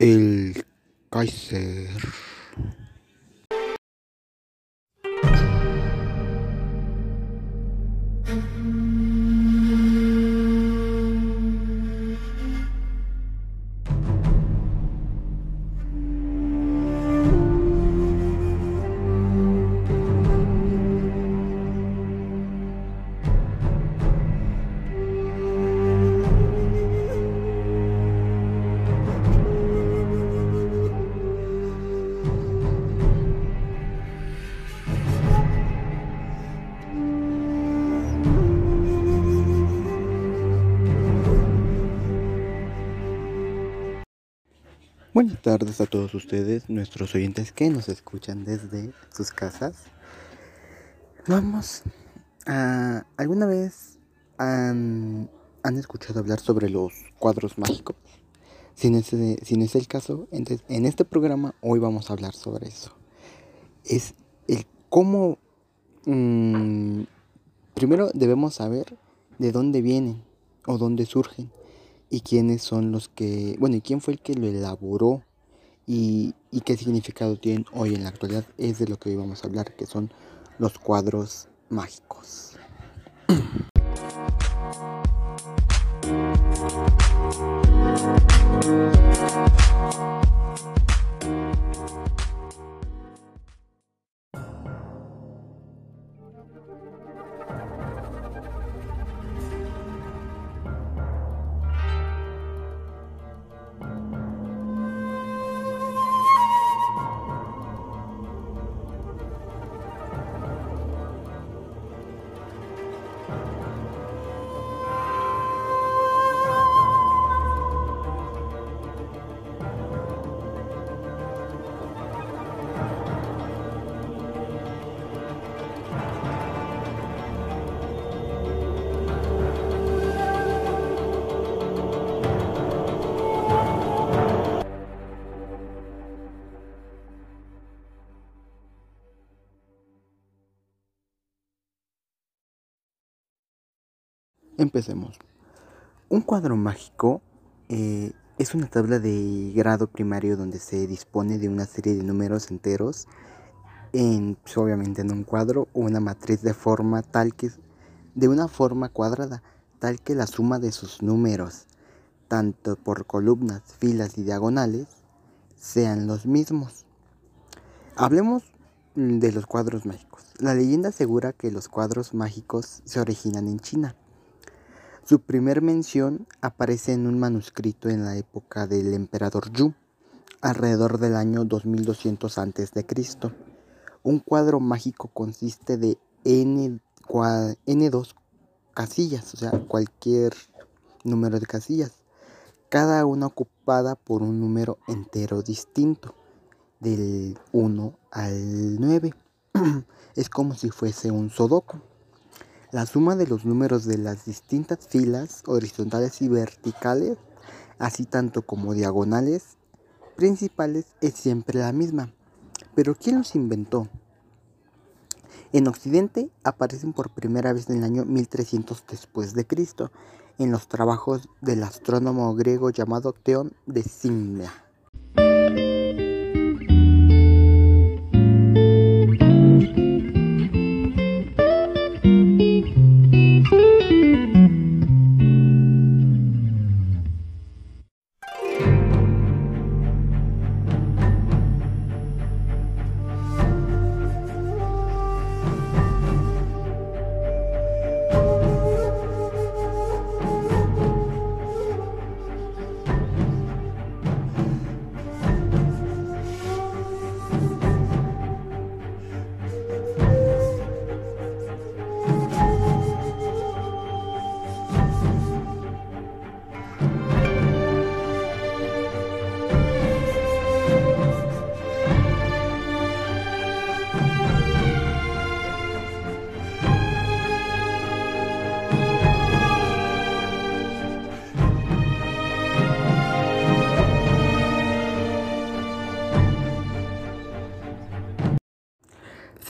el Kaiser. Buenas tardes a todos ustedes, nuestros oyentes que nos escuchan desde sus casas. Vamos a... ¿Alguna vez han, han escuchado hablar sobre los cuadros mágicos? Si no es, es el caso, entonces en este programa hoy vamos a hablar sobre eso. Es el cómo... mmm, primero debemos saber de dónde vienen o dónde surgen y quiénes son los que, bueno, y quién fue el que lo elaboró y, y, qué significado tienen hoy en la actualidad es de lo que hoy vamos a hablar, que son los cuadros mágicos. Empecemos. Un cuadro mágico eh, es una tabla de grado primario donde se dispone de una serie de números enteros, en, pues, obviamente en un cuadro o una matriz de forma tal que de una forma cuadrada, tal que la suma de sus números, tanto por columnas, filas y diagonales, sean los mismos. Hablemos de los cuadros mágicos. La leyenda asegura que los cuadros mágicos se originan en China su primer mención aparece en un manuscrito en la época del emperador Yu, alrededor del año 2200 a.C. Un cuadro mágico consiste de n, n2 casillas, o sea, cualquier número de casillas, cada una ocupada por un número entero distinto, del 1 al 9. es como si fuese un sudoku. La suma de los números de las distintas filas horizontales y verticales, así tanto como diagonales principales, es siempre la misma. Pero ¿quién los inventó? En Occidente aparecen por primera vez en el año 1300 después de Cristo en los trabajos del astrónomo griego llamado Teón de Simia.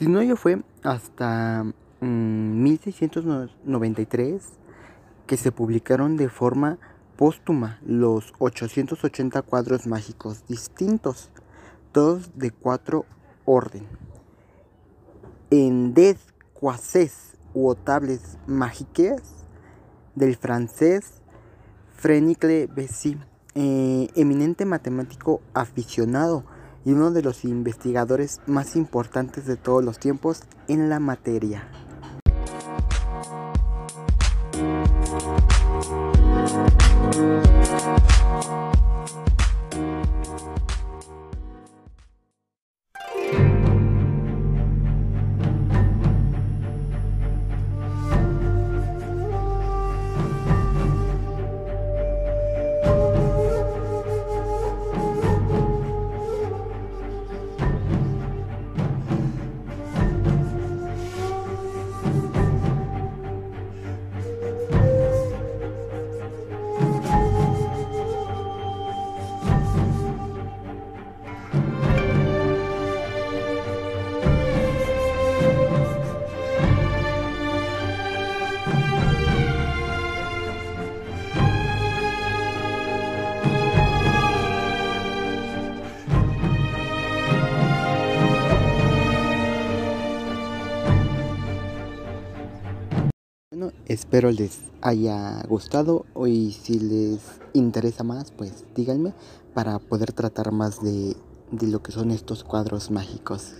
Si no, yo fue hasta mmm, 1693 que se publicaron de forma póstuma los 880 cuadros mágicos distintos, todos de cuatro orden. En des croisés u otables magiques del francés Frenicle Bessy, eh, eminente matemático aficionado y uno de los investigadores más importantes de todos los tiempos en la materia. Espero les haya gustado y si les interesa más, pues díganme para poder tratar más de, de lo que son estos cuadros mágicos.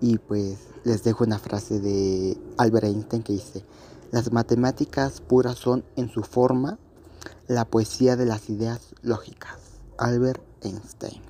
Y pues les dejo una frase de Albert Einstein que dice, las matemáticas puras son en su forma la poesía de las ideas lógicas. Albert Einstein.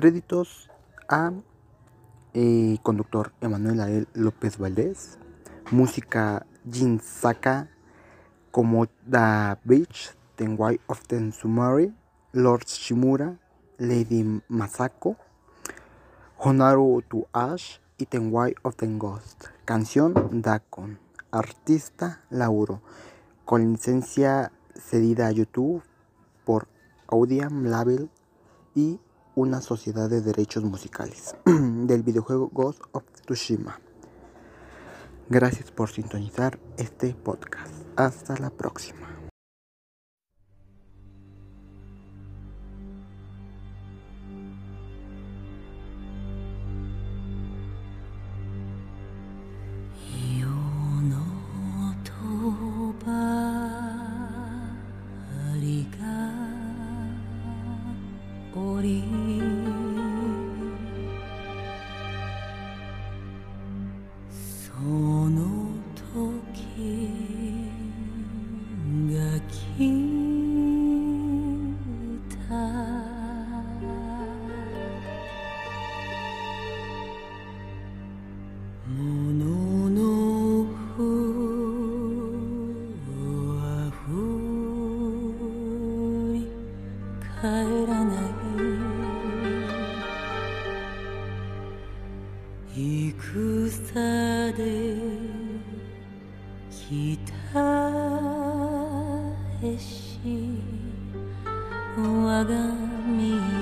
Créditos a eh, conductor Emanuel López Valdés, música Jin Saka, como The Beach, White of the Sumari, Lord Shimura, Lady Masako, Honaru to Ash y White of the Ghost. Canción Dakon. Artista Lauro. Con licencia cedida a YouTube por Audiam Label y una sociedad de derechos musicales del videojuego Ghost of Tsushima. Gracias por sintonizar este podcast. Hasta la próxima. 戦で北へし我が身